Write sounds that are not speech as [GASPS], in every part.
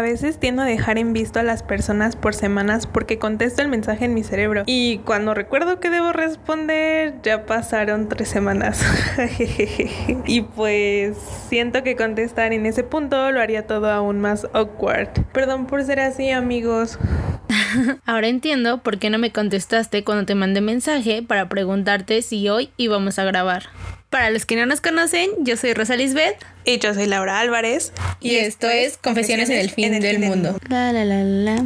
A veces tiendo a dejar en visto a las personas por semanas porque contesto el mensaje en mi cerebro y cuando recuerdo que debo responder ya pasaron tres semanas. [LAUGHS] y pues siento que contestar en ese punto lo haría todo aún más awkward. Perdón por ser así amigos. [LAUGHS] Ahora entiendo por qué no me contestaste cuando te mandé mensaje para preguntarte si hoy íbamos a grabar. Para los que no nos conocen, yo soy Rosa Lisbeth. Y yo soy Laura Álvarez. Y, esto es Confesiones, en el fin, del, mundo. La, la, la,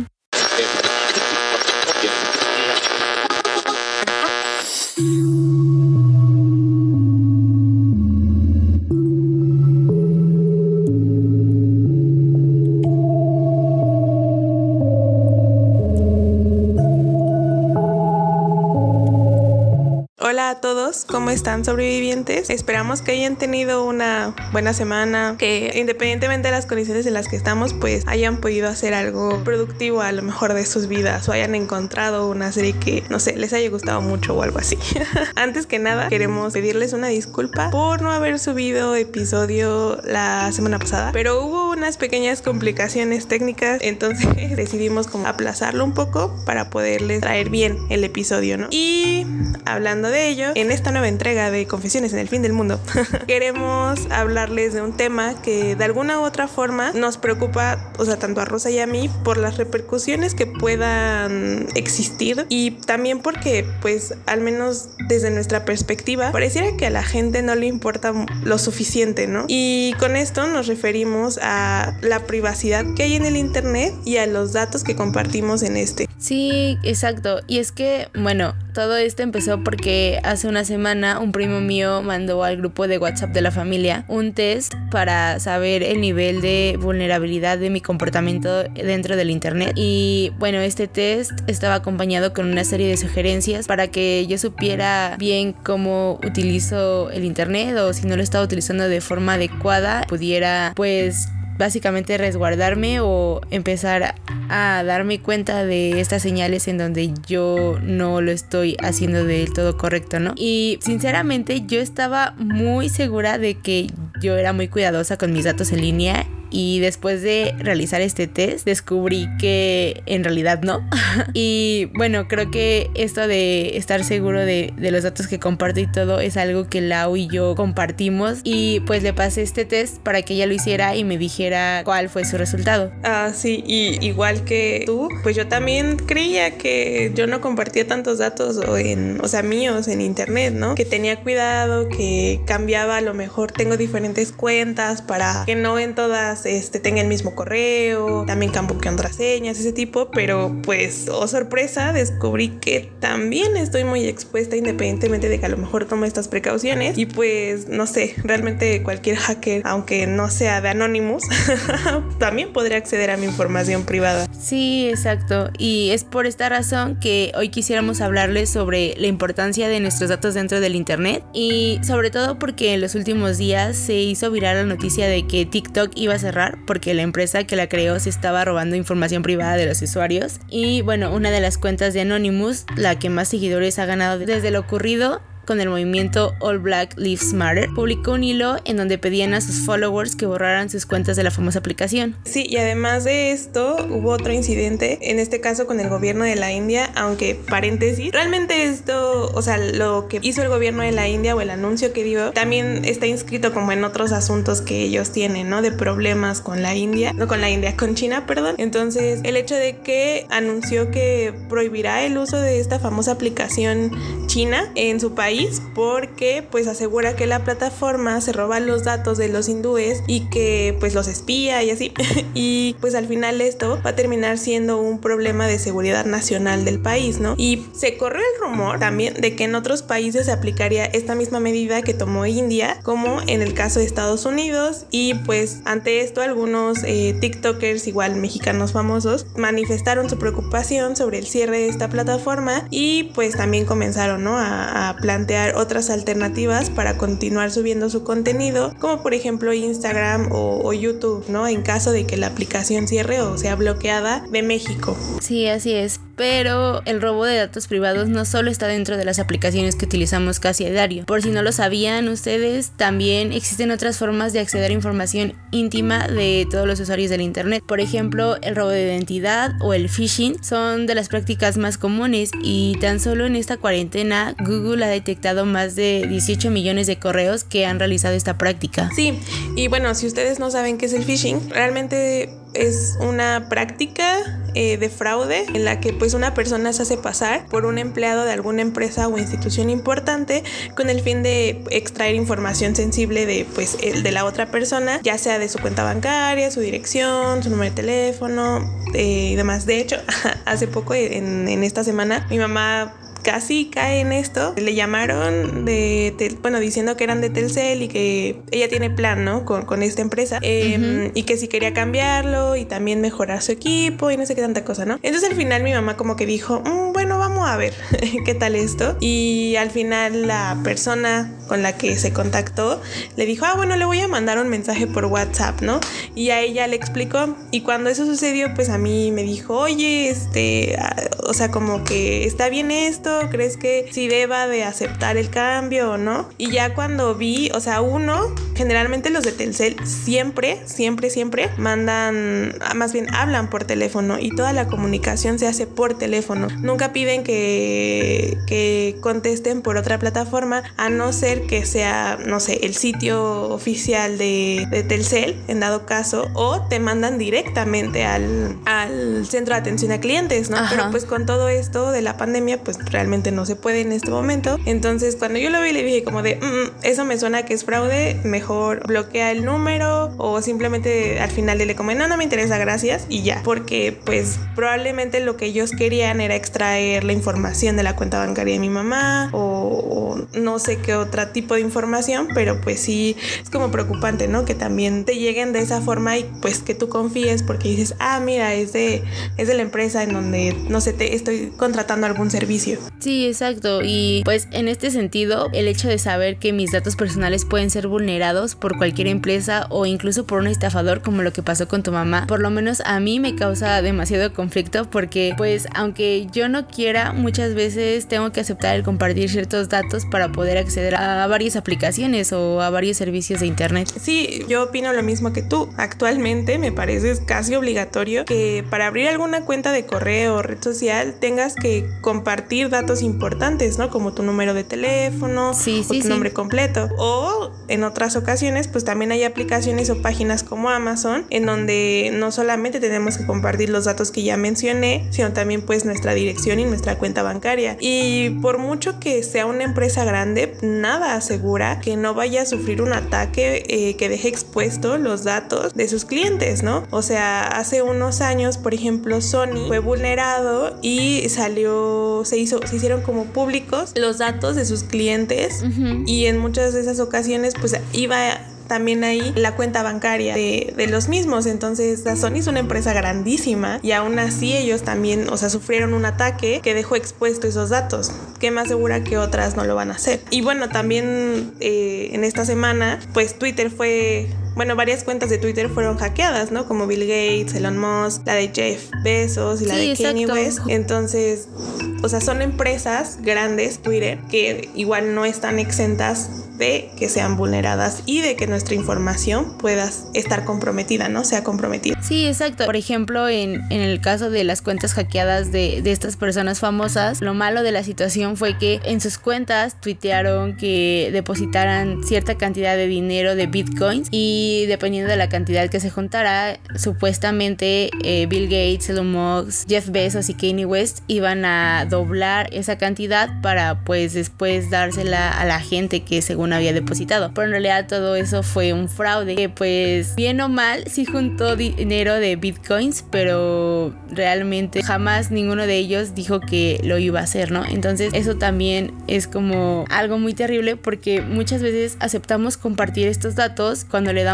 todos, ¿cómo están sobrevivientes? Esperamos que hayan tenido una buena semana, que independientemente de las condiciones en las que estamos, pues hayan podido hacer algo productivo a lo mejor de sus vidas o hayan encontrado una serie que, no sé, les haya gustado mucho o algo así. [LAUGHS] Antes que nada, queremos pedirles una disculpa por no haber subido episodio la semana pasada, pero hubo unas pequeñas complicaciones técnicas, entonces [LAUGHS] decidimos como aplazarlo un poco para poderles traer bien el episodio, ¿no? Y hablando de ello, en esta nueva entrega de Confesiones en el Fin del Mundo, [LAUGHS] queremos hablarles de un tema que de alguna u otra forma nos preocupa, o sea, tanto a Rosa y a mí, por las repercusiones que puedan existir y también porque, pues, al menos desde nuestra perspectiva, pareciera que a la gente no le importa lo suficiente, ¿no? Y con esto nos referimos a la privacidad que hay en el Internet y a los datos que compartimos en este. Sí, exacto. Y es que, bueno, todo esto empezó porque hace una semana un primo mío mandó al grupo de WhatsApp de la familia un test para saber el nivel de vulnerabilidad de mi comportamiento dentro del Internet. Y bueno, este test estaba acompañado con una serie de sugerencias para que yo supiera bien cómo utilizo el Internet o si no lo estaba utilizando de forma adecuada, pudiera pues básicamente resguardarme o empezar a darme cuenta de estas señales en donde yo no lo estoy haciendo del todo correcto, ¿no? Y sinceramente yo estaba muy segura de que yo era muy cuidadosa con mis datos en línea y después de realizar este test descubrí que en realidad no. [LAUGHS] y bueno, creo que esto de estar seguro de, de, los datos que comparto y todo es algo que Lau y yo compartimos y pues le pasé este test para que ella lo hiciera y me dijera cuál fue su resultado. Ah, sí, y igual que tú, pues yo también creía que yo no compartía tantos datos o en, o sea, míos en internet, ¿no? Que tenía cuidado, que cambiaba a lo mejor tengo diferentes cuentas para que no en todas este, tenga el mismo correo, también campo contraseñas, ese tipo, pero pues, oh sorpresa, descubrí que también estoy muy expuesta independientemente de que a lo mejor tome estas precauciones y pues, no sé, realmente cualquier hacker, aunque no sea de Anonymous, [LAUGHS] también podría acceder a mi información privada. Sí, exacto, y es por esta razón que hoy quisiéramos hablarles sobre la importancia de nuestros datos dentro del Internet y sobre todo porque en los últimos días se hizo viral la noticia de que TikTok iba a ser porque la empresa que la creó se estaba robando información privada de los usuarios. Y bueno, una de las cuentas de Anonymous, la que más seguidores ha ganado desde lo ocurrido, con el movimiento All Black Lives Matter, publicó un hilo en donde pedían a sus followers que borraran sus cuentas de la famosa aplicación. Sí, y además de esto, hubo otro incidente, en este caso con el gobierno de la India, aunque paréntesis, realmente esto, o sea, lo que hizo el gobierno de la India o el anuncio que dio, también está inscrito como en otros asuntos que ellos tienen, ¿no? De problemas con la India, no con la India, con China, perdón. Entonces, el hecho de que anunció que prohibirá el uso de esta famosa aplicación china en su país, porque pues asegura que la plataforma se roba los datos de los hindúes y que pues los espía y así. [LAUGHS] y pues al final esto va a terminar siendo un problema de seguridad nacional del país, ¿no? Y se corrió el rumor también de que en otros países se aplicaría esta misma medida que tomó India, como en el caso de Estados Unidos. Y pues ante esto algunos eh, TikTokers, igual mexicanos famosos, manifestaron su preocupación sobre el cierre de esta plataforma y pues también comenzaron, ¿no? A, a plantear otras alternativas para continuar subiendo su contenido, como por ejemplo Instagram o, YouTube, ¿no? En caso de que la aplicación cierre o sea bloqueada de México. Sí, así es. Pero el robo de datos privados no solo está dentro de las aplicaciones que utilizamos casi a diario. Por si no lo sabían ustedes, también existen otras formas de acceder a información íntima de todos los usuarios del Internet. Por ejemplo, el robo de identidad o el phishing son de las prácticas más comunes y tan solo en esta cuarentena Google ha detectado más de 18 millones de correos que han realizado esta práctica. Sí, y bueno, si ustedes no saben qué es el phishing, realmente es una práctica eh, de fraude en la que pues una persona se hace pasar por un empleado de alguna empresa o institución importante con el fin de extraer información sensible de pues el de la otra persona, ya sea de su cuenta bancaria, su dirección, su número de teléfono eh, y demás. De hecho, [LAUGHS] hace poco en, en esta semana mi mamá casi cae en esto. Le llamaron de, bueno, diciendo que eran de Telcel y que ella tiene plan, ¿no? Con, con esta empresa em, y que si quería cambiarlo y también mejorar su equipo y no sé qué tanta cosa, ¿no? Entonces al final mi mamá como que dijo, mm, bueno, vamos a ver [LAUGHS] qué tal esto. Y al final la persona con la que se contactó le dijo, ah, bueno, le voy a mandar un mensaje por WhatsApp, ¿no? Y a ella le explicó. Y cuando eso sucedió, pues a mí me dijo, oye, este, ah, o sea, como que está bien esto, ¿Crees que si deba de aceptar el cambio o no? Y ya cuando vi, o sea, uno, generalmente los de Telcel siempre, siempre, siempre mandan, más bien hablan por teléfono y toda la comunicación se hace por teléfono. Nunca piden que, que contesten por otra plataforma, a no ser que sea, no sé, el sitio oficial de, de Telcel, en dado caso, o te mandan directamente al, al centro de atención a clientes, ¿no? Pero pues con todo esto de la pandemia, pues realmente no se puede en este momento. Entonces cuando yo lo vi le dije como de, mm, eso me suena que es fraude, mejor bloquea el número o simplemente al final dile como, no, no me interesa, gracias y ya. Porque pues probablemente lo que ellos querían era extraer la información de la cuenta bancaria de mi mamá o, no sé qué otro tipo de información, pero pues sí es como preocupante, ¿no? Que también te lleguen de esa forma y pues que tú confíes porque dices, ah, mira, es de, es de la empresa en donde, no sé, te estoy contratando algún servicio. Sí, exacto. Y pues en este sentido, el hecho de saber que mis datos personales pueden ser vulnerados por cualquier empresa o incluso por un estafador como lo que pasó con tu mamá, por lo menos a mí me causa demasiado conflicto porque pues aunque yo no quiera, muchas veces tengo que aceptar el compartir ciertos datos para poder acceder a varias aplicaciones o a varios servicios de internet. Sí, yo opino lo mismo que tú. Actualmente me parece casi obligatorio que para abrir alguna cuenta de correo o red social tengas que compartir datos importantes, ¿no? Como tu número de teléfono o tu nombre completo. O en otras ocasiones, pues también hay aplicaciones o páginas como Amazon en donde no solamente tenemos que compartir los datos que ya mencioné, sino también pues nuestra dirección y nuestra cuenta bancaria. Y por mucho que sea una empresa grande, nada asegura que no vaya a sufrir un ataque eh, que deje expuesto los datos de sus clientes, ¿no? O sea, hace unos años, por ejemplo, Sony fue vulnerado y salió, se hizo, se hicieron como públicos los datos de sus clientes y en muchas de esas ocasiones pues iba también ahí la cuenta bancaria de, de, los mismos. Entonces, la Sony es una empresa grandísima y aún así ellos también, o sea, sufrieron un ataque que dejó expuesto esos datos. ¿Qué más segura que otras no lo van a hacer? Y bueno, también eh, en esta semana, pues Twitter fue bueno, varias cuentas de Twitter fueron hackeadas, ¿no? Como Bill Gates, Elon Musk, la de Jeff Bezos y la de Kanye West. Entonces, o sea, son empresas grandes, Twitter, que igual no están exentas de que sean vulneradas y de que nuestra información pueda estar comprometida, ¿no? Sea comprometida. Sí, exacto. Por ejemplo, en, en el caso de las cuentas hackeadas de, de, estas personas famosas, lo malo de la situación fue que en sus cuentas tuitearon que depositaran cierta cantidad de dinero de bitcoins y dependiendo de la cantidad que se juntara, supuestamente eh, Bill Gates, Elon Musk, Jeff Bezos y Kanye West iban a doblar esa cantidad para pues después dársela a la gente que según había depositado. Pero en realidad todo eso fue un fraude. Que pues bien o mal sí juntó dinero de bitcoins, pero realmente jamás ninguno de ellos dijo que lo iba a hacer, ¿no? Entonces eso también es como algo muy terrible porque muchas veces aceptamos compartir estos datos cuando le damos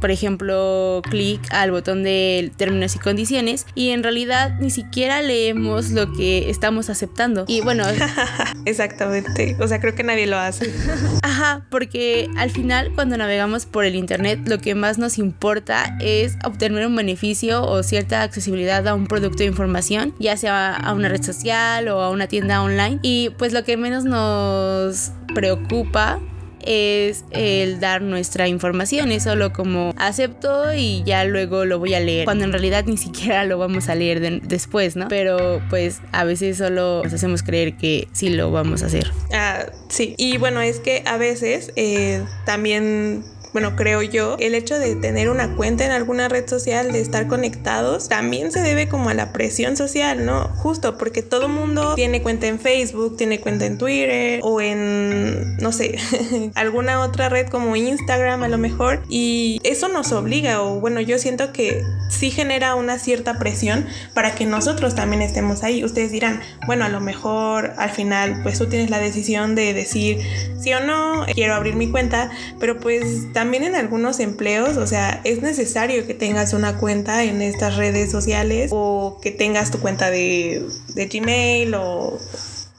por ejemplo, clic al botón de términos y condiciones y en realidad ni siquiera leemos lo que estamos aceptando. Y bueno, [LAUGHS] exactamente. O sea, creo que nadie lo hace. [LAUGHS] Ajá, porque al final cuando navegamos por el internet lo que más nos importa es obtener un beneficio o cierta accesibilidad a un producto de información, ya sea a una red social o a una tienda online. Y pues lo que menos nos preocupa es el dar nuestra información, es solo como acepto y ya luego lo voy a leer, cuando en realidad ni siquiera lo vamos a leer después, ¿no? Pero pues a veces solo nos hacemos creer que sí lo vamos a hacer. Ah, sí, y bueno, es que a veces eh, también bueno, creo yo, el hecho de tener una cuenta en alguna red social, de estar conectados, también se debe como a la presión social, ¿no? Justo porque todo mundo tiene cuenta en Facebook, tiene cuenta en Twitter o en, no sé, [LAUGHS] alguna otra red como Instagram a lo mejor. Y eso nos obliga, o bueno, yo siento que sí genera una cierta presión para que nosotros también estemos ahí. Ustedes dirán, bueno, a lo mejor al final pues tú tienes la decisión de decir sí o no, quiero abrir mi cuenta, pero pues también en algunos empleos, o sea, es necesario que tengas una cuenta en estas redes sociales o que tengas tu cuenta de, Gmail o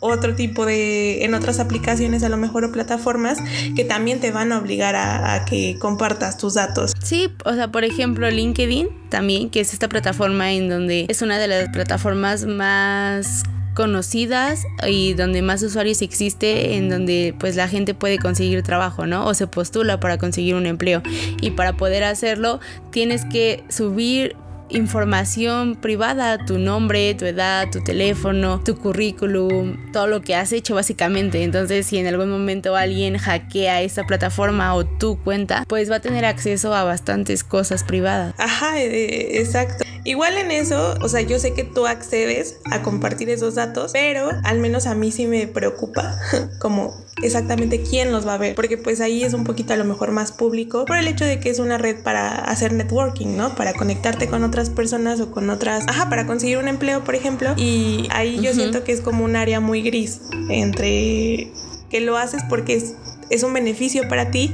otro tipo de, en otras aplicaciones a lo mejor o plataformas que también te van a obligar a, a, que compartas tus datos. Sí, o sea, por ejemplo, LinkedIn también, que es esta plataforma en donde es una de las plataformas más conocidas y donde más usuarios existe, en donde pues la gente puede conseguir trabajo, ¿no? O se postula para conseguir un empleo. Y para poder hacerlo tienes que subir información privada, tu nombre, tu edad, tu teléfono, tu currículum, todo lo que has hecho básicamente. Entonces, si en algún momento alguien hackea esa plataforma o tu cuenta, pues va a tener acceso a bastantes cosas privadas. Ajá, eh, exacto. Igual en eso, o sea, yo sé que tú accedes a compartir esos datos, pero al menos a mí sí me preocupa [LAUGHS] como exactamente quién los va a ver, porque pues ahí es un poquito a lo mejor más público por el hecho de que es una red para hacer networking, ¿no? Para conectarte con otras personas o con otras, ajá, para conseguir un empleo, por ejemplo, y ahí yo siento que es como un área muy gris entre que lo haces porque es es un beneficio para ti,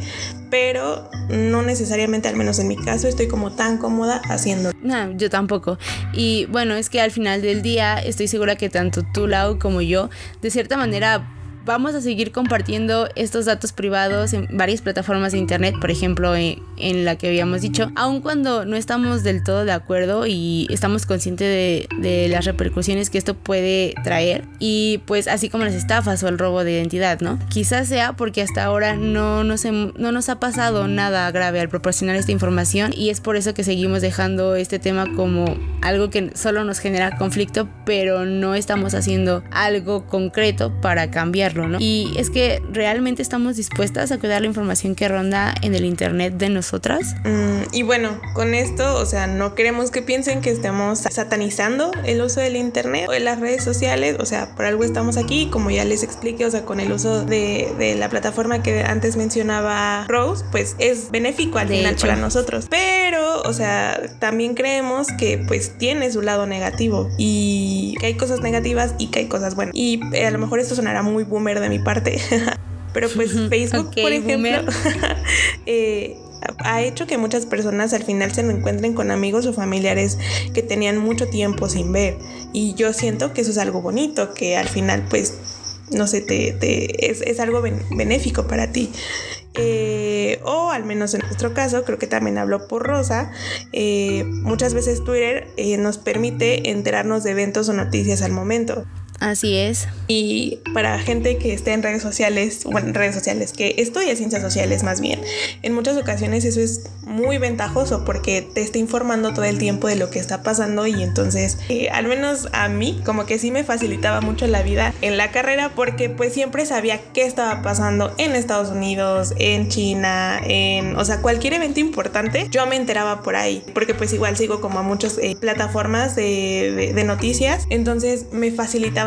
pero no necesariamente, al menos en mi caso, estoy como tan cómoda haciendo. No, yo tampoco. Y bueno, es que al final del día estoy segura que tanto tú, Lau, como yo, de cierta manera vamos a seguir compartiendo estos datos privados en varias plataformas de internet, por ejemplo, en, la que habíamos dicho, aun cuando no estamos del todo de acuerdo y estamos conscientes de, las repercusiones que esto puede traer y pues así como las estafas o el robo de identidad, ¿no? Quizás sea porque hasta ahora no nos, no nos ha pasado nada grave al proporcionar esta información y es por eso que seguimos dejando este tema como algo que solo nos genera conflicto, pero no estamos haciendo algo concreto para cambiar y es que realmente estamos dispuestas a cuidar la información que ronda en el Internet de nosotras. Mm, y bueno, con esto, o sea, no queremos que piensen que estemos satanizando el uso del Internet o de las redes sociales, o sea, por algo estamos aquí, como ya les expliqué, o sea, con el uso de, de la plataforma que antes mencionaba Rose, pues es benéfico al final para nosotros. Pero, o sea, también creemos que pues tiene su lado negativo y que hay cosas negativas y que hay cosas buenas. Y eh, a lo mejor esto sonará muy boom de mi parte. [LAUGHS] Pero pues Facebook, por ejemplo, [LAUGHS] eh, ha hecho que muchas personas al final se encuentren con amigos o familiares que tenían mucho tiempo sin ver. Y yo siento que eso es algo bonito, que al final pues, no sé, te, es, algo benéfico para ti. Eh, o al menos en nuestro caso, creo que también hablo por Rosa, eh, muchas veces Twitter nos permite enterarnos de eventos o noticias al momento. Así es. Y para gente que esté en redes sociales, bueno, en redes sociales, que estudia ciencias sociales más bien, en muchas ocasiones eso es muy ventajoso porque te está informando todo el tiempo de lo que está pasando y entonces, eh, al menos a mí, como que sí me facilitaba mucho la vida en la carrera porque pues siempre sabía qué estaba pasando en Estados Unidos, en China, en, o sea, cualquier evento importante, yo me enteraba por ahí, porque pues igual sigo como a muchas eh, plataformas de noticias, entonces me facilitaba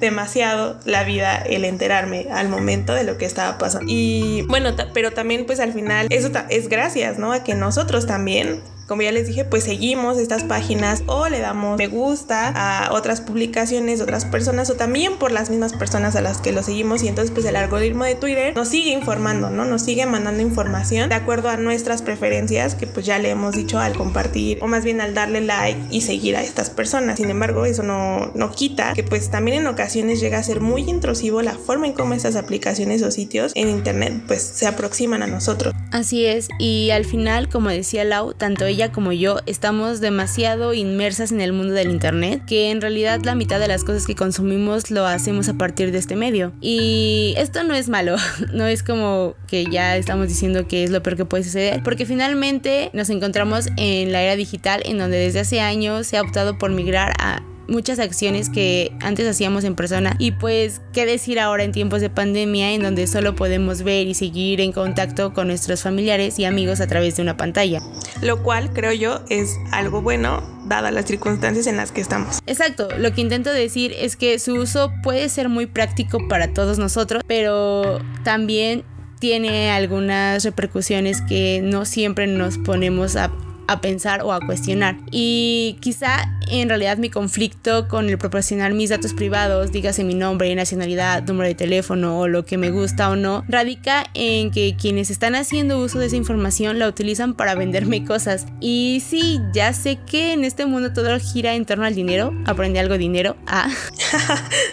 demasiado la vida el enterarme al momento de lo que estaba pasando. Y bueno, pero también pues al final eso es gracias, ¿no? A que nosotros también como ya les dije, pues seguimos estas páginas o le damos me gusta a otras publicaciones otras personas o también por las mismas personas a las que lo seguimos y entonces pues el algoritmo de Twitter nos sigue informando, ¿no? Nos sigue mandando información de acuerdo a nuestras preferencias que pues ya le hemos dicho al compartir o más bien al darle like y seguir a estas personas. Sin embargo, eso no, no quita que pues también en ocasiones llega a ser muy intrusivo la forma en cómo estas aplicaciones o sitios en internet pues se aproximan a nosotros. Así es, y al final, como decía Lau, tanto ella como yo estamos demasiado inmersas en el mundo del internet que en realidad la mitad de las cosas que consumimos lo hacemos a partir de este medio. Y esto no es malo, [LAUGHS] no es como que ya estamos diciendo que es lo peor que puede suceder, porque finalmente nos encontramos en la era digital en donde desde hace años se ha optado por migrar a muchas acciones que antes hacíamos en persona y pues qué decir ahora en tiempos de pandemia en donde solo podemos ver y seguir en contacto con nuestros familiares y amigos a través de una pantalla. Lo cual creo yo es algo bueno dadas las circunstancias en las que estamos. Exacto, lo que intento decir es que su uso puede ser muy práctico para todos nosotros, pero también tiene algunas repercusiones que no siempre nos ponemos a a pensar o a cuestionar. Y quizá en realidad mi conflicto con el proporcionar mis datos privados, dígase mi nombre, nacionalidad, número de teléfono o lo que me gusta o no, radica en que quienes están haciendo uso de esa información la utilizan para venderme cosas. Y sí, ya sé que en este mundo todo gira en torno al dinero, aprende algo dinero, ah.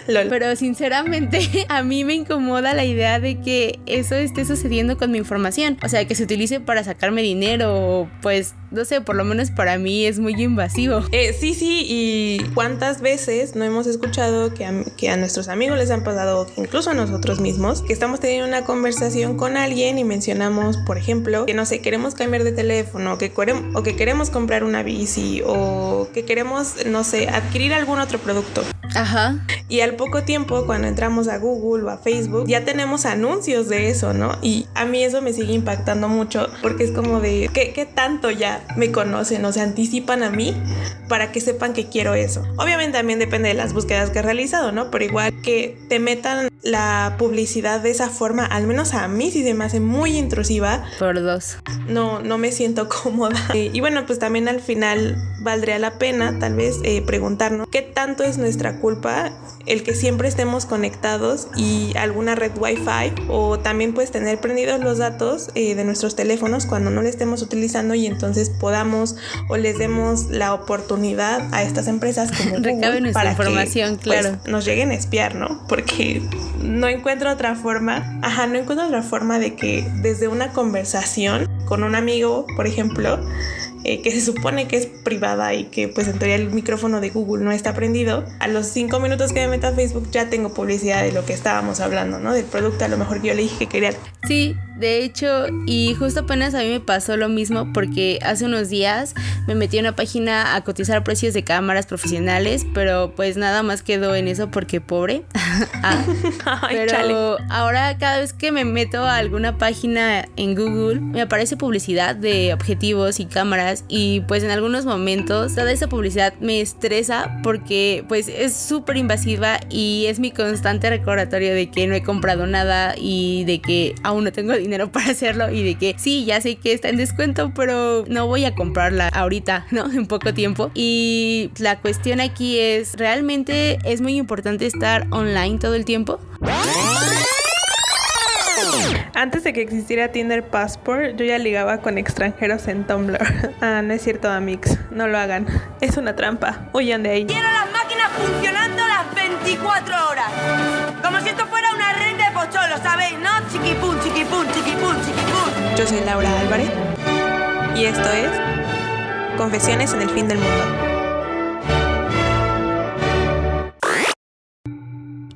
[LAUGHS] pero sinceramente [LAUGHS] a mí me incomoda la idea de que eso esté sucediendo con mi información, o sea, que se utilice para sacarme dinero, pues no sé, por lo menos para mí es muy invasivo. Eh, sí, sí, y cuántas veces no hemos escuchado que a, que a nuestros amigos les han pasado, incluso a nosotros mismos, que estamos teniendo una conversación con alguien y mencionamos, por ejemplo, que no sé, queremos cambiar de teléfono, que o que queremos comprar una bici, o que queremos, no sé, adquirir algún otro producto. Ajá. Y al poco tiempo, cuando entramos a Google o a Facebook, ya tenemos anuncios de eso, ¿no? Y a mí eso me sigue impactando mucho porque es como de, ¿qué, qué tanto ya me conocen o se anticipan a mí para que sepan que quiero eso? Obviamente también depende de las búsquedas que he realizado, ¿no? Pero igual que te metan la publicidad de esa forma, al menos a mí sí se me hace muy intrusiva. Por dos. No, no me siento cómoda. [LAUGHS] y bueno, pues también al final valdría la pena tal vez eh, preguntarnos qué tanto es nuestra culpa el que siempre estemos conectados y alguna red wifi o también pues tener prendidos los datos eh, de nuestros teléfonos cuando no le estemos utilizando y entonces podamos o les demos la oportunidad a estas empresas como [LAUGHS] Google para información, que, pues, claro. nos lleguen a espiar, ¿no? Porque no encuentro otra forma, ajá, no encuentro otra forma de que desde una conversación con un amigo, por ejemplo, eh, que se supone que es privada y que pues en teoría el micrófono de Google no está prendido, a los cinco minutos que me meto a Facebook ya tengo publicidad de lo que estábamos hablando, ¿no? Del producto a lo mejor que yo le dije que quería. Sí, de hecho, y justo apenas a mí me pasó lo mismo porque hace unos días me metí a una página a cotizar precios de cámaras profesionales, pero pues nada más quedó en eso porque pobre. [LAUGHS] ah, pero ahora cada vez que me meto a alguna página en Google me aparece publicidad de objetivos y cámaras y pues en algunos momentos toda esa publicidad me estresa porque pues es súper invasiva y es mi constante recordatorio de que no he comprado nada y de que aún no tengo [LAUGHS] dinero para hacerlo y de que sí, ya sé que está en descuento, pero no voy a comprarla ahorita, [LAUGHS] ¿no? En poco tiempo. Y la cuestión aquí es, ¿realmente es muy importante estar online todo el tiempo? Antes de que existiera Tinder Passport, yo ya ligaba con extranjeros en Tumblr. [LAUGHS] Ah, no es cierto, Amix. No lo hagan. Es una trampa. Huyan de ahí. Quiero las máquinas funcionando las 24 horas. Como si esto fuera una red de pocholo, ¿sabéis? ¿No? Chiquipum, chiquipum, chiquipum, chiquipum. Yo soy Laura Álvarez. Y esto es Confesiones en el fin del mundo.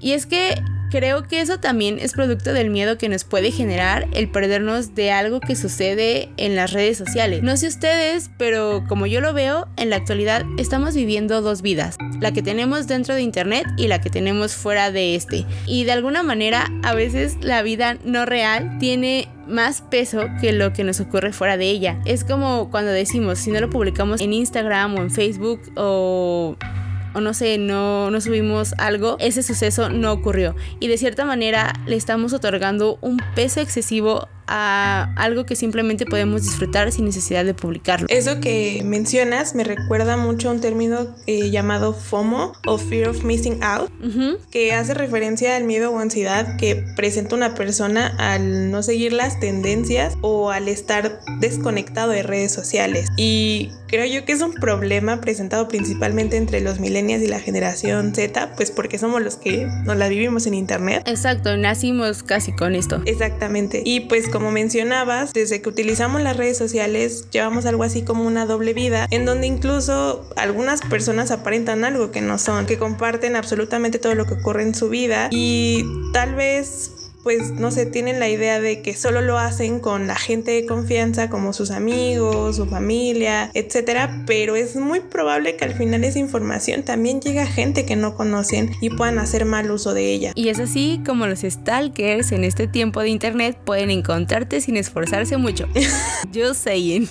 Y es que creo que eso también es producto del miedo que nos puede generar el perdernos de algo que sucede en las redes sociales. No sé ustedes, pero como yo lo veo, en la actualidad estamos viviendo dos vidas, la que tenemos dentro de Internet y la que tenemos fuera de este. Y de alguna manera, a veces la vida no real tiene más peso que lo que nos ocurre fuera de ella. Es como cuando decimos, si no lo publicamos en Instagram o en Facebook o o no sé, no, no subimos algo, ese suceso no ocurrió. Y de cierta manera le estamos otorgando un peso excesivo a algo que simplemente podemos disfrutar sin necesidad de publicarlo. Eso que mencionas me recuerda mucho a un término eh, llamado FOMO o Fear of Missing Out, que hace referencia al miedo o ansiedad que presenta una persona al no seguir las tendencias o al estar desconectado de redes sociales. Y creo yo que es un problema presentado principalmente entre los millennials y la generación Z, pues porque somos los que nos la vivimos en internet. Exacto, nacimos casi con esto. Exactamente. Y pues como mencionabas, desde que utilizamos las redes sociales llevamos algo así como una doble vida, en donde incluso algunas personas aparentan algo que no son, que comparten absolutamente todo lo que ocurre en su vida y tal vez pues no sé, tienen la idea de que solo lo hacen con la gente de confianza como sus amigos, su familia, etcétera, pero es muy probable que al final esa información también llegue a gente que no conocen y puedan hacer mal uso de ella. Y es así como los stalkers en este tiempo de internet pueden encontrarte sin esforzarse mucho. [LAUGHS] Yo saying.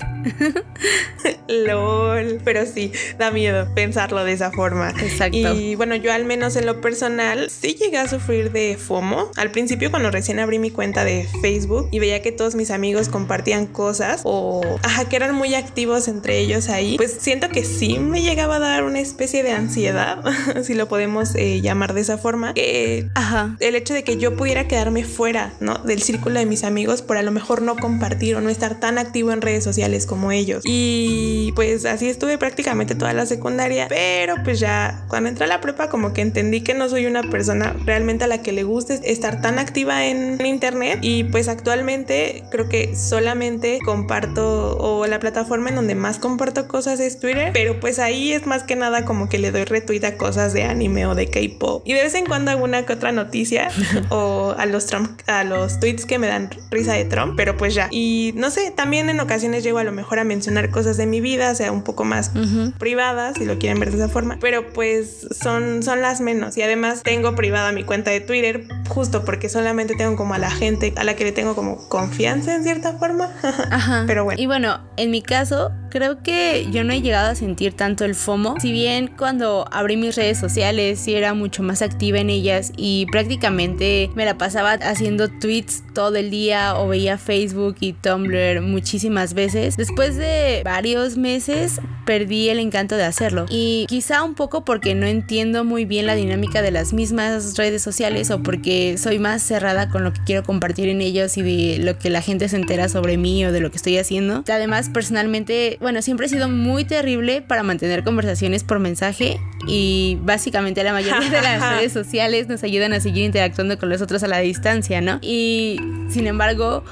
[LAUGHS] LOL, pero sí, da miedo pensarlo de esa forma. Exacto. Y bueno, yo al menos en lo personal sí llegué a sufrir de FOMO. Al principio cuando recién abrí mi cuenta de Facebook y veía que todos mis amigos compartían cosas o ajá, que eran muy activos entre ellos ahí, pues siento que sí me llegaba a dar una especie de ansiedad, [LAUGHS] si lo podemos eh, llamar de esa forma, que ajá, el hecho de que yo pudiera quedarme fuera, ¿no? Del círculo de mis amigos por a lo mejor no compartir o no estar tan activo en redes sociales como ellos. Y pues así estuve prácticamente toda la secundaria, pero pues ya cuando entré a la prepa como que entendí que no soy una persona realmente a la que le guste estar tan activa en internet y pues actualmente creo que solamente comparto o la plataforma en donde más comparto cosas es Twitter, pero pues ahí es más que nada como que le doy retweet a cosas de anime o de K-pop. Y de vez en cuando alguna que otra noticia [LAUGHS] o a los Trump, a los tweets que me dan risa de Trump, pero pues ya. Y no sé, también en ocasiones llego a lo mejor a mencionar cosas de mi vida, sea un poco más privadas, si lo quieren ver de esa forma, pero pues son, son las menos. Y además tengo privada mi cuenta de Twitter justo porque solamente tengo como a la gente a la que le tengo como confianza en cierta forma. [LAUGHS] Ajá. Pero bueno. Y bueno, en mi caso, creo que yo no he llegado a sentir tanto el FOMO. Si bien cuando abrí mis redes sociales sí era mucho más activa en ellas y prácticamente me la pasaba haciendo tweets todo el día o veía Facebook y Tumblr muchísimas veces. Después de varios meses perdí el encanto de hacerlo. Y quizá un poco porque no entiendo muy bien la dinámica de las mismas redes sociales o porque soy más cerrada con lo que quiero compartir en ellos y de lo que la gente se entera sobre mí o de lo que estoy haciendo. Además, personalmente, bueno, siempre he sido muy terrible para mantener conversaciones por mensaje y básicamente la mayoría de las [LAUGHS] redes sociales nos ayudan a seguir interactuando con los otros a la distancia, ¿no? Y sin embargo,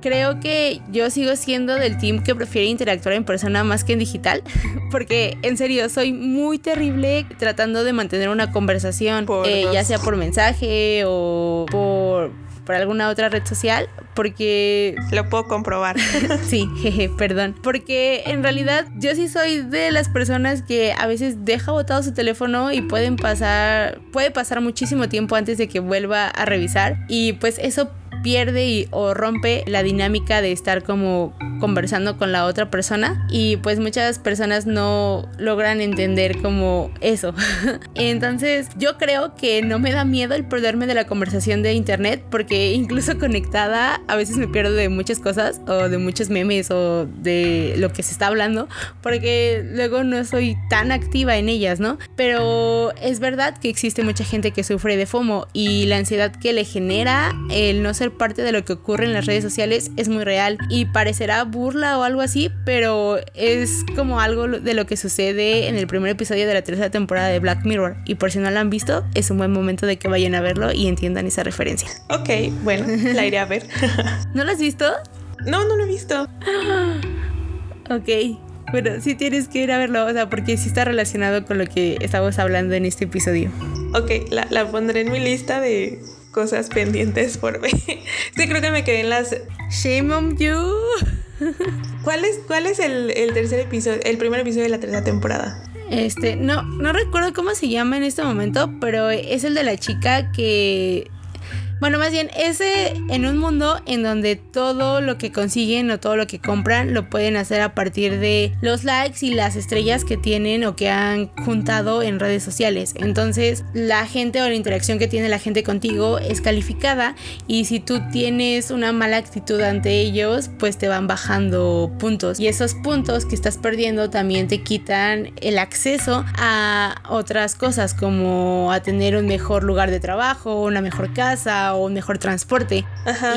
creo que yo sigo siendo del team que prefiere interactuar en persona más que en digital, [LAUGHS] porque en serio soy muy terrible tratando de mantener una conversación, eh, ya sea por mensaje o por, por alguna otra red social, porque... Lo puedo comprobar. [LAUGHS] sí, jeje, perdón. Porque en realidad yo sí soy de las personas que a veces deja botado su teléfono y pueden pasar, puede pasar muchísimo tiempo antes de que vuelva a revisar y pues eso pierde y, o rompe la dinámica de estar como conversando con la otra persona y pues muchas personas no logran entender como eso. [LAUGHS] Entonces yo creo que no me da miedo el perderme de la conversación de internet porque incluso conectada a veces me pierdo de muchas cosas o de muchos memes o de lo que se está hablando porque luego no soy tan activa en ellas, ¿no? Pero es verdad que existe mucha gente que sufre de FOMO y la ansiedad que le genera el no ser parte de lo que ocurre en las redes sociales es muy real y parecerá burla o algo así, pero es como algo de lo que sucede en el primer episodio de la tercera temporada de Black Mirror. Y por si no lo han visto, es un buen momento de que vayan a verlo y entiendan esa referencia. Ok, bueno, [LAUGHS] la iré a ver. [LAUGHS] ¿No lo has visto? No, no lo he visto. [GASPS] ok. Bueno, sí tienes que ir a verlo, o sea, porque sí está relacionado con lo que estamos hablando en este episodio. Ok, la, la pondré en mi lista de cosas pendientes por ver. [LAUGHS] sí, creo que me quedé en las... Shame on you. [LAUGHS] ¿Cuál es, cuál es el, el, tercer episodio, el primer episodio de la tercera temporada? Este, no, no recuerdo cómo se llama en este momento, pero es el de la chica que Bueno, más bien, ese en un mundo en donde todo lo que consiguen o todo lo que compran lo pueden hacer a partir de los likes y las estrellas que tienen o que han juntado en redes sociales. Entonces, la gente o la interacción que tiene la gente contigo es calificada y si tú tienes una mala actitud ante ellos, pues te van bajando puntos. Y esos puntos que estás perdiendo también te quitan el acceso a otras cosas como a tener un mejor lugar de trabajo, una mejor casa o un mejor transporte.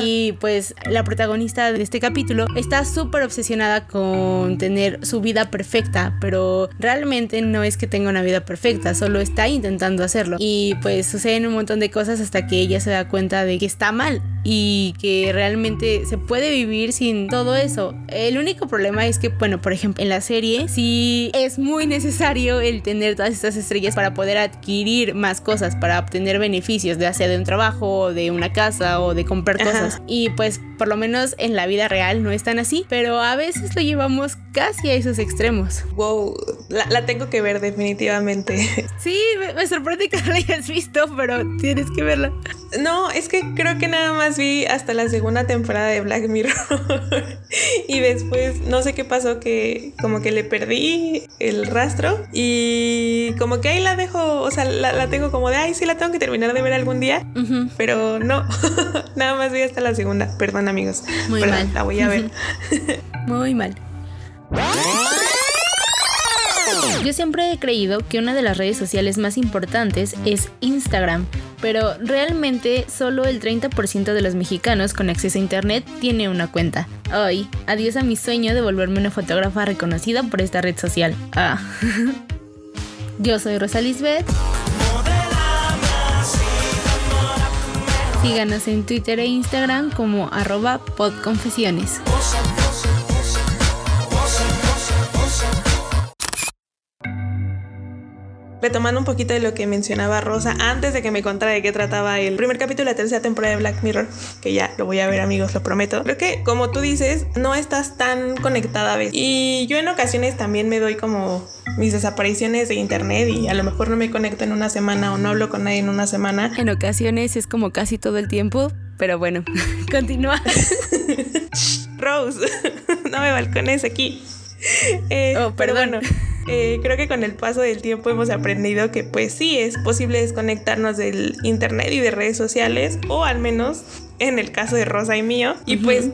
Y pues la protagonista de este capítulo está súper obsesionada con tener su vida perfecta, pero realmente no es que tenga una vida perfecta, solo está intentando hacerlo. Y pues suceden un montón de cosas hasta que ella se da cuenta de que está mal y que realmente se puede vivir sin todo eso. El único problema es que, bueno, por ejemplo, en la serie sí es muy necesario el tener todas estas estrellas para poder adquirir más cosas, para obtener beneficios, ya sea de un trabajo, de una casa o de comprar cosas. Y pues por lo menos en la vida real no es tan así, pero a veces lo llevamos casi a esos extremos. Wow, la, tengo que ver definitivamente. [LAUGHS] Sí, me, sorprende que no la hayas visto, pero tienes que verla. No, es que creo que nada más vi hasta la segunda temporada de Black Mirror [LAUGHS] y después no sé qué pasó que como que le perdí el rastro y como que ahí la dejo, o sea, la, tengo como de, ay, sí la tengo que terminar de ver algún día, pero no, [LAUGHS] nada más vi hasta la segunda, perdón amigos. Muy mal. La voy a ver. [LAUGHS] Muy mal. Yo siempre he creído que una de las redes sociales más importantes es Instagram, pero realmente solo el 30% de los mexicanos con acceso a internet tiene una cuenta. Hoy, adiós a mi sueño de volverme una fotógrafa reconocida por esta red social. Ah. [LAUGHS] Yo soy Rosa Lisbeth. Síganos en Twitter e Instagram como arroba podconfesiones. Retomando un poquito de lo que mencionaba Rosa antes de que me contara de qué trataba el primer capítulo de la tercera temporada de Black Mirror, que ya lo voy a ver amigos, lo prometo. Creo que como tú dices, no estás tan conectada a veces. Y yo en ocasiones también me doy como mis desapariciones de internet y a lo mejor no me conecto en una semana o no hablo con nadie en una semana. En ocasiones es como casi todo el tiempo, pero bueno, [LAUGHS] continúa. [LAUGHS] Rose, [LAUGHS] no me balcones aquí. Eh, oh, pero bueno, eh, creo que con el paso del tiempo hemos aprendido que pues sí es posible desconectarnos del internet y de redes sociales o al menos en el caso de Rosa y mío y pues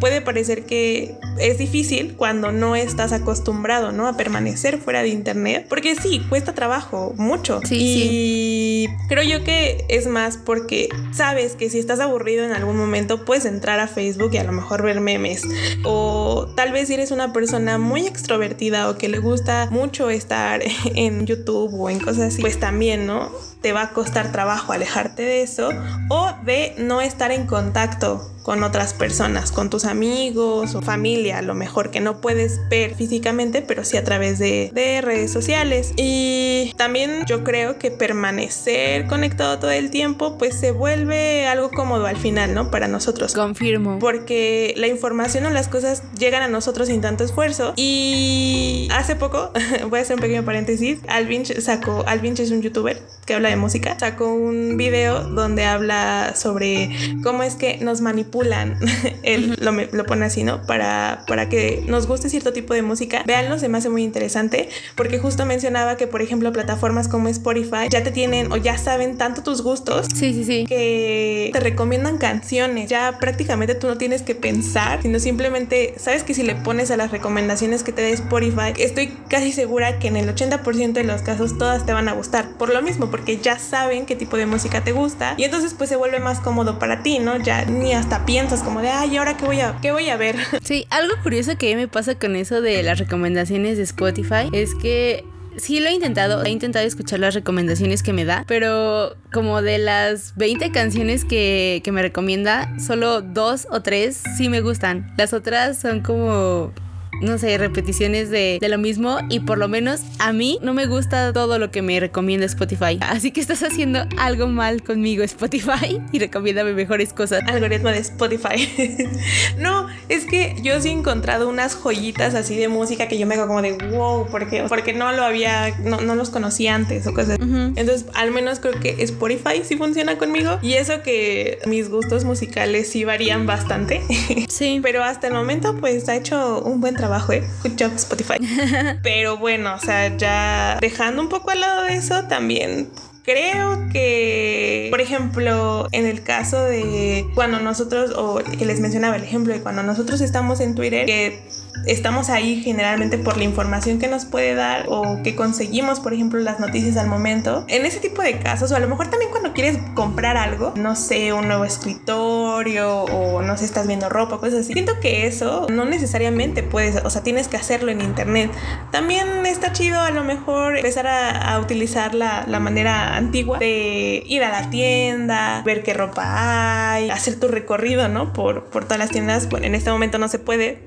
puede parecer que es difícil cuando no estás acostumbrado, ¿no? A permanecer fuera de internet, porque sí, cuesta trabajo, mucho. Sí, y creo yo que es más porque sabes que si estás aburrido en algún momento puedes entrar a Facebook y a lo mejor ver memes. O tal vez si eres una persona muy extrovertida o que le gusta mucho estar [LAUGHS] en YouTube o en cosas así, pues también, ¿no? Te va a costar trabajo alejarte de eso o de no estar en contacto con otras personas, con tus amigos o familia, a lo mejor que no puedes ver físicamente, pero sí a través de, de redes sociales. Y también yo creo que permanecer conectado todo el tiempo, pues se vuelve algo cómodo al final, ¿no? Para nosotros. Confirmo. Porque la información o las cosas llegan a nosotros sin tanto esfuerzo. Y hace poco, [LAUGHS] voy a hacer un pequeño paréntesis, Alvinch sacó, Alvinch es un youtuber que habla de música, sacó un video donde habla sobre cómo es que nos manipulan, [LAUGHS] él lo, lo pone así, ¿no? Para, para que nos guste cierto tipo de música. Véanlo, se me hace muy interesante porque justo mencionaba que, por ejemplo, plataformas como Spotify ya te tienen o ya saben tanto tus gustos. Sí, sí, sí. Que te recomiendan canciones. Ya prácticamente tú no tienes que pensar, sino simplemente sabes que si le pones a las recomendaciones que te da Spotify, estoy casi segura que en el 80% de los casos todas te van a gustar. Por lo mismo, porque ya saben qué tipo de música te gusta y entonces pues se vuelve más cómodo para ti, ¿no? Ya ni hasta piensas como de, ay, ¿ahora qué voy a, qué voy a ver? [LAUGHS] Sí, algo curioso que me pasa con eso de las recomendaciones de Spotify es que sí lo he intentado, he intentado escuchar las recomendaciones que me da, pero como de las 20 canciones que, que, me recomienda, solo dos o tres sí me gustan. Las otras son como no sé, repeticiones de, de lo mismo y por lo menos a mí no me gusta todo lo que me recomienda Spotify. Así que estás haciendo algo mal conmigo Spotify y recomiéndame mejores cosas. Algoritmo de Spotify. [LAUGHS] no, es que yo sí he encontrado unas joyitas así de música que yo me hago como de wow, porque, porque no lo había, no, no los conocí antes o cosas. Entonces, al menos creo que Spotify sí funciona conmigo. Y eso que mis gustos musicales sí varían bastante. [LAUGHS] Sí. Pero hasta el momento, pues ha hecho un buen trabajo, ¿eh? Good job, Spotify. [LAUGHS] Pero bueno, o sea, ya dejando un poco al lado de eso, también Creo que, por ejemplo, en el caso de cuando nosotros, o que les mencionaba el ejemplo de cuando nosotros estamos en Twitter, que estamos ahí generalmente por la información que nos puede dar o que conseguimos, por ejemplo, las noticias al momento. En ese tipo de casos, o a lo mejor también cuando quieres comprar algo, no sé, un nuevo escritorio o no sé, estás viendo ropa, cosas así. Siento que eso no necesariamente puedes, o sea, tienes que hacerlo en internet. También está chido a lo mejor empezar a, utilizar la, la manera antigua de ir a la tienda, ver qué ropa hay, hacer tu recorrido, ¿no? Por, por todas las tiendas. Bueno, en este momento no se puede,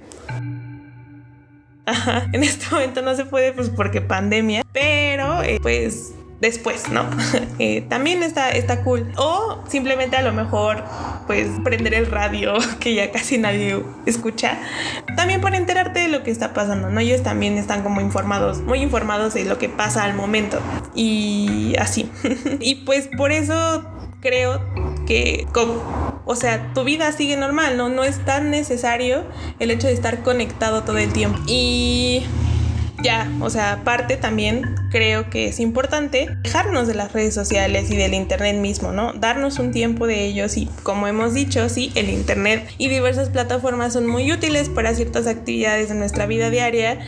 En este momento no se puede pues porque pandemia, pero eh, pues después, ¿no? [LAUGHS] Eh, también está, está cool. O simplemente a lo mejor pues prender el radio [LAUGHS] que ya casi nadie escucha. También para enterarte de lo que está pasando, ¿no? Ellos también están como informados, muy informados de lo que pasa al momento. Y así. [LAUGHS] y pues por eso creo que, o sea, tu vida sigue normal, ¿no? No es tan necesario el hecho de estar conectado todo el tiempo. Y ya, o sea, aparte también creo que es importante dejarnos de las redes sociales y del internet mismo, ¿no? Darnos un tiempo de ellos y como hemos dicho, sí, el internet y diversas plataformas son muy útiles para ciertas actividades de nuestra vida diaria,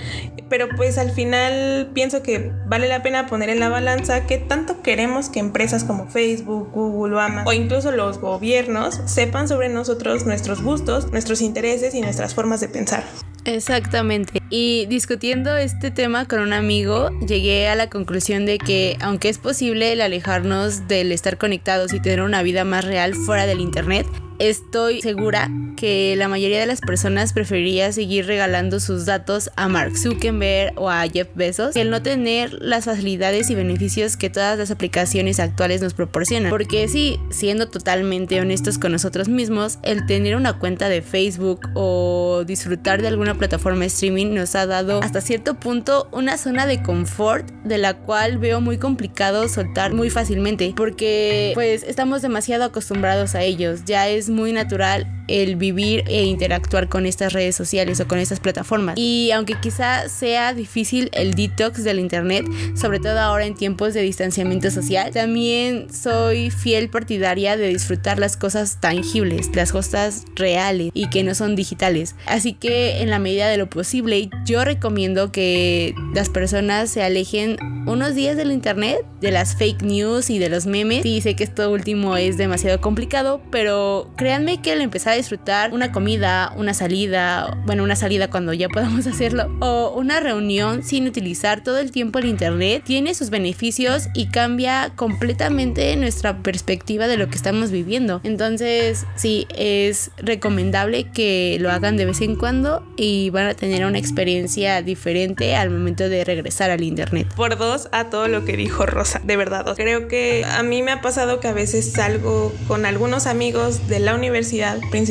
pero pues al final pienso que vale la pena poner en la balanza que tanto queremos que empresas como Facebook, Google Amazon o incluso los gobiernos sepan sobre nosotros nuestros gustos, nuestros intereses y nuestras formas de pensar. Exactamente. Y discutiendo este tema con un amigo, llegué a la conclusión de que aunque es posible el alejarnos del estar conectados y tener una vida más real fuera del Internet, Estoy segura que la mayoría de las personas preferiría seguir regalando sus datos a Mark Zuckerberg o a Jeff Bezos que el no tener las facilidades y beneficios que todas las aplicaciones actuales nos proporcionan. Porque sí, siendo totalmente honestos con nosotros mismos, el tener una cuenta de Facebook o disfrutar de alguna plataforma streaming nos ha dado hasta cierto punto una zona de confort de la cual veo muy complicado soltar muy fácilmente porque pues estamos demasiado acostumbrados a ellos. Ya es muy natural el vivir e interactuar con estas redes sociales o con estas plataformas. Y aunque quizá sea difícil el detox del internet, sobre todo ahora en tiempos de distanciamiento social, también soy fiel partidaria de disfrutar las cosas tangibles, las cosas reales y que no son digitales. Así que en la medida de lo posible, yo recomiendo que las personas se alejen unos días del internet, de las fake news y de los memes. Y sé que esto último es demasiado complicado, pero créanme que al empezar disfrutar una comida, una salida, bueno, una salida cuando ya podamos [LAUGHS] hacerlo, o una reunión sin utilizar todo el tiempo el internet, tiene sus beneficios y cambia completamente nuestra perspectiva de lo que estamos viviendo. Entonces, sí, es recomendable que lo hagan de vez en cuando y van a tener una experiencia diferente al momento de regresar al internet. Por dos a todo lo que dijo Rosa, de verdad. Creo que a mí me ha pasado que a veces salgo con algunos amigos de la universidad, principalmente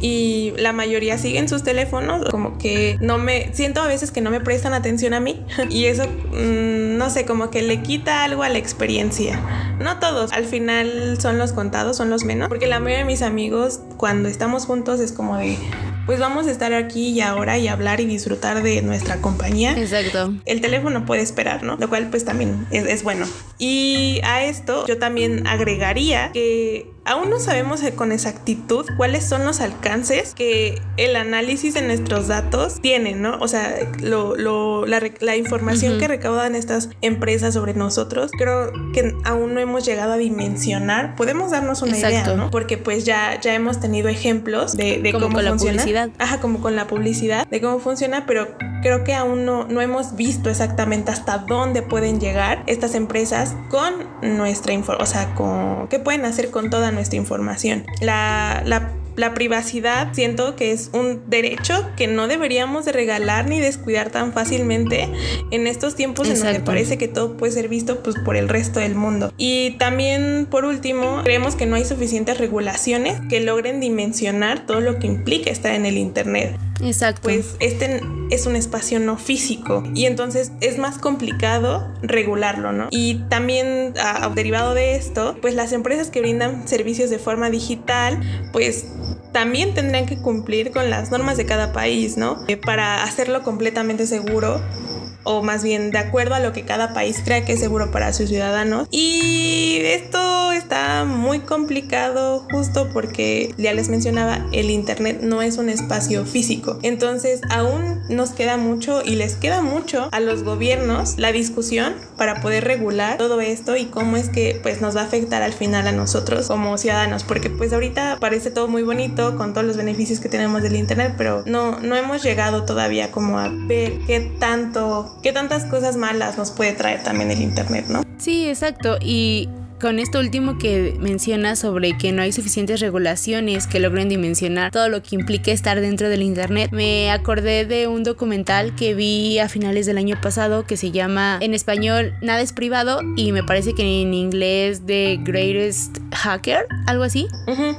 y la mayoría siguen sus teléfonos, como que no me siento a veces que no me prestan atención a mí [LAUGHS] y eso mm, no sé, como que le quita algo a la experiencia. No todos, al final son los contados, son los menos, porque la mayoría de mis amigos cuando estamos juntos es como de pues vamos a estar aquí y ahora y hablar y disfrutar de nuestra compañía. Exacto. El teléfono puede esperar, ¿no? Lo cual pues también es, es bueno. Y a esto yo también agregaría que Aún no sabemos con exactitud cuáles son los alcances que el análisis de nuestros datos tiene, ¿no? O sea, lo, lo, la, la, información que recaudan estas empresas sobre nosotros, creo que aún no hemos llegado a dimensionar. Podemos darnos una idea, ¿no? Porque pues ya, ya hemos tenido ejemplos de, de como cómo con funciona. la publicidad. Ajá, como con la publicidad, de cómo funciona, pero creo que aún no, no hemos visto exactamente hasta dónde pueden llegar estas empresas con nuestra información, o sea, con qué pueden hacer con toda nuestra información. La, la la privacidad siento que es un derecho que no deberíamos de regalar ni descuidar tan fácilmente en estos tiempos en donde parece que todo puede ser visto pues por el resto del mundo. Y también por último, creemos que no hay suficientes regulaciones que logren dimensionar todo lo que implica estar en el internet. Exacto. Pues este es un espacio no físico y entonces es más complicado regularlo, ¿no? Y también derivado de esto, pues las empresas que brindan servicios de forma digital, pues también tendrían que cumplir con las normas de cada país, ¿no? Eh, para hacerlo completamente seguro o más bien de acuerdo a lo que cada país crea que es seguro para sus ciudadanos. Y esto está muy complicado justo porque ya les mencionaba, el Internet no es un espacio físico. Entonces aún nos queda mucho y les queda mucho a los gobiernos la discusión para poder regular todo esto y cómo es que pues nos va a afectar al final a nosotros como ciudadanos. Porque pues ahorita parece todo muy bonito con todos los beneficios que tenemos del Internet, pero no, no hemos llegado todavía como a ver qué tanto qué tantas cosas malas nos puede traer también el Internet, ¿no? Sí, exacto. Y con esto último que menciona sobre que no hay suficientes regulaciones que logren dimensionar todo lo que implica estar dentro del Internet, me acordé de un documental que vi a finales del año pasado que se llama en español Nada es privado y me parece que en inglés The Greatest Hacker, algo así.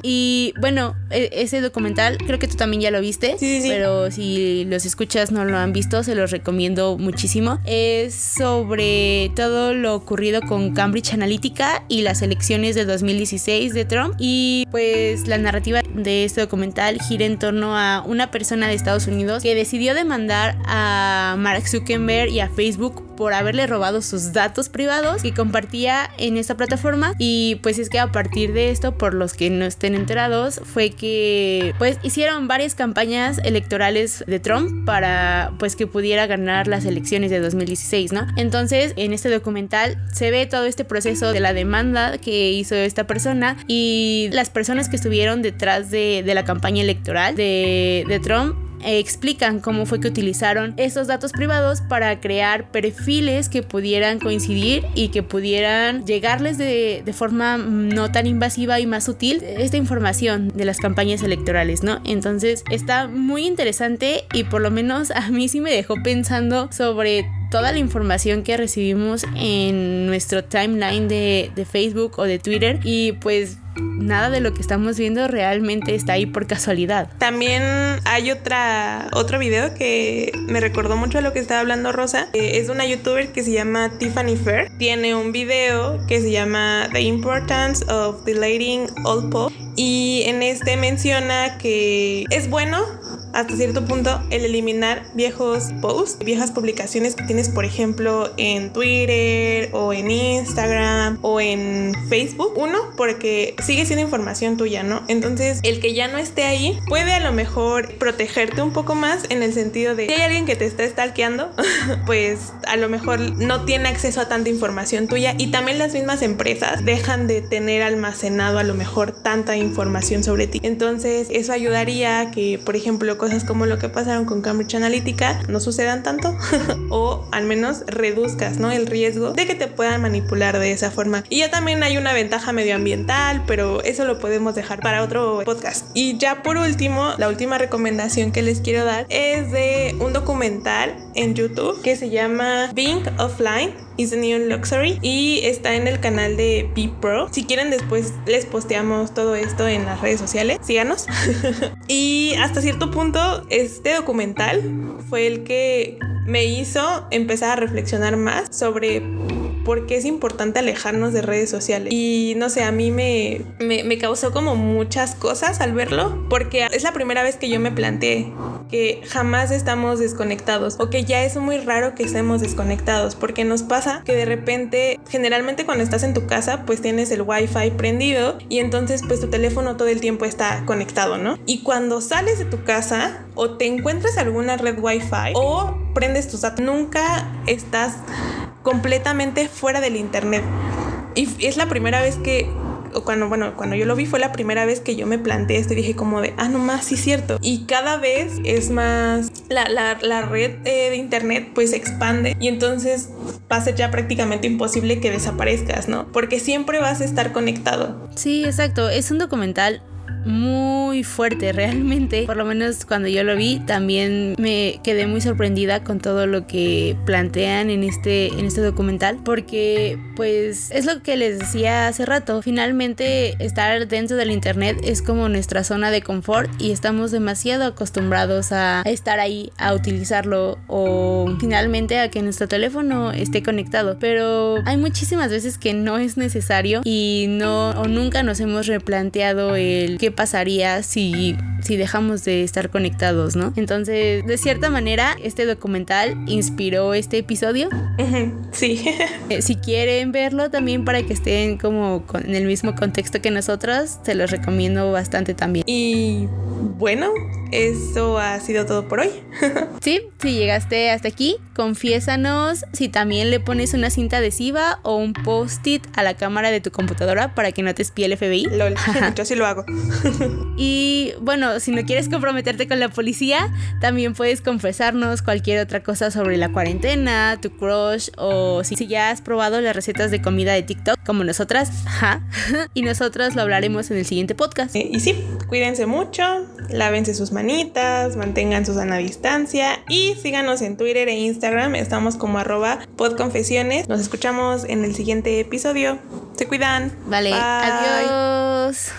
Y bueno, e, ese documental creo que tú también ya lo viste, sí, sí. pero si los escuchas no lo han visto, se los recomiendo muchísimo. Es sobre todo lo ocurrido con Cambridge Analytica y las elecciones de 2016 de Trump. Y pues la narrativa de este documental gira en torno a una persona de Estados Unidos que decidió demandar a Mark Zuckerberg y a Facebook por haberle robado sus datos privados que compartía en esta plataforma y pues es que a partir de esto por los que no estén enterados fue que pues hicieron varias campañas electorales de Trump para pues que pudiera ganar las elecciones de 2016, ¿no? Entonces en este documental se ve todo este proceso de la demanda que hizo esta persona y las personas que estuvieron detrás de, la campaña electoral de, de Trump explican cómo fue que utilizaron esos datos privados para crear perfiles que pudieran coincidir y que pudieran llegarles de, de, forma no tan invasiva y más sutil esta información de las campañas electorales, ¿no? Entonces está muy interesante y por lo menos a mí sí me dejó pensando sobre toda la información que recibimos en nuestro timeline de, de Facebook o de Twitter y pues nada de lo que estamos viendo realmente está ahí por casualidad. También hay otra otro video que me recordó mucho a lo que estaba hablando Rosa. es una youtuber que se llama Tiffany Fair. Tiene un video que se llama The Importance of Deleting Old Posts y en este menciona que es bueno hasta cierto punto el eliminar viejos posts, viejas publicaciones que por ejemplo en Twitter o en Instagram o en Facebook. Uno, porque sigue siendo información tuya, ¿no? Entonces el que ya no esté ahí puede a lo mejor protegerte un poco más en el sentido de si hay alguien que te está stalkeando, [LAUGHS] pues a lo mejor no tiene acceso a tanta información tuya y también las mismas empresas dejan de tener almacenado a lo mejor tanta información sobre ti. Entonces eso ayudaría a que, por ejemplo, cosas como lo que pasaron con Cambridge Analytica no sucedan tanto [LAUGHS] o al menos reduzcas ¿no? el riesgo de que te puedan manipular de esa forma. Y ya también hay una ventaja medioambiental, pero eso lo podemos dejar para otro podcast. Y ya por último, la última recomendación que les quiero dar es de un documental en YouTube que se llama Being Offline is the New Luxury y está en el canal de Be. Si quieren después les posteamos todo esto en las redes sociales. Síganos. [LAUGHS] y hasta cierto punto este documental fue el que me hizo empezar a reflexionar más sobre por qué es importante alejarnos de redes sociales. Y no sé, a mí me, me, causó como muchas cosas al verlo, porque es la primera vez que yo me planteé que jamás estamos desconectados o que ya es muy raro que estemos desconectados, porque nos pasa que de repente, generalmente cuando estás en tu casa, pues tienes el wifi prendido y entonces pues tu teléfono todo el tiempo está conectado, ¿no? Y cuando sales de tu casa o te encuentras alguna red wifi o prendes tus datos, nunca estás completamente fuera del internet. Y es la primera vez que cuando, bueno, cuando yo lo vi fue la primera vez que yo me planteé esto y dije como de, ah, no más, sí es cierto. Y cada vez es más, la, la, red eh, de internet pues se expande y entonces va a ser ya prácticamente imposible que desaparezcas, ¿no? Porque siempre vas a estar conectado. Sí, exacto. Es un documental muy fuerte [LAUGHS] realmente. Por lo menos cuando yo lo vi, también me quedé muy sorprendida con todo lo que plantean en este, en este documental. Porque pues es lo que les decía hace rato. Finalmente estar dentro del internet es como nuestra zona de confort y estamos demasiado acostumbrados a estar ahí, a utilizarlo o finalmente a que nuestro teléfono esté conectado. Pero hay muchísimas veces que no es necesario y no o nunca nos hemos replanteado el qué pasaría si, si dejamos de estar conectados, ¿no? Entonces, de cierta manera, este documental inspiró este episodio. Sí. [LAUGHS] Eh, si quieren verlo también para que estén como en el mismo contexto que nosotros, se los recomiendo bastante también. Y bueno, eso ha sido todo por hoy. [LAUGHS] sí, si llegaste hasta aquí, confiésanos si también le pones una cinta adhesiva o un post-it a la cámara de tu computadora para que no te espíe el FBI. [LAUGHS] Lol, yo sí lo hago. [LAUGHS] y bueno, si no quieres comprometerte con la policía, también puedes confesarnos cualquier otra cosa sobre la cuarentena, tu crush o si ya has probado las recetas de comida de TikTok como nosotras. y nosotros lo hablaremos en el siguiente podcast. Eh, y sí, cuídense mucho, lávense sus manitas, mantengan su sana distancia y síganos en Twitter e Instagram. Estamos como arroba podconfesiones. Nos escuchamos en el siguiente episodio. Se cuidan. Vale, adiós.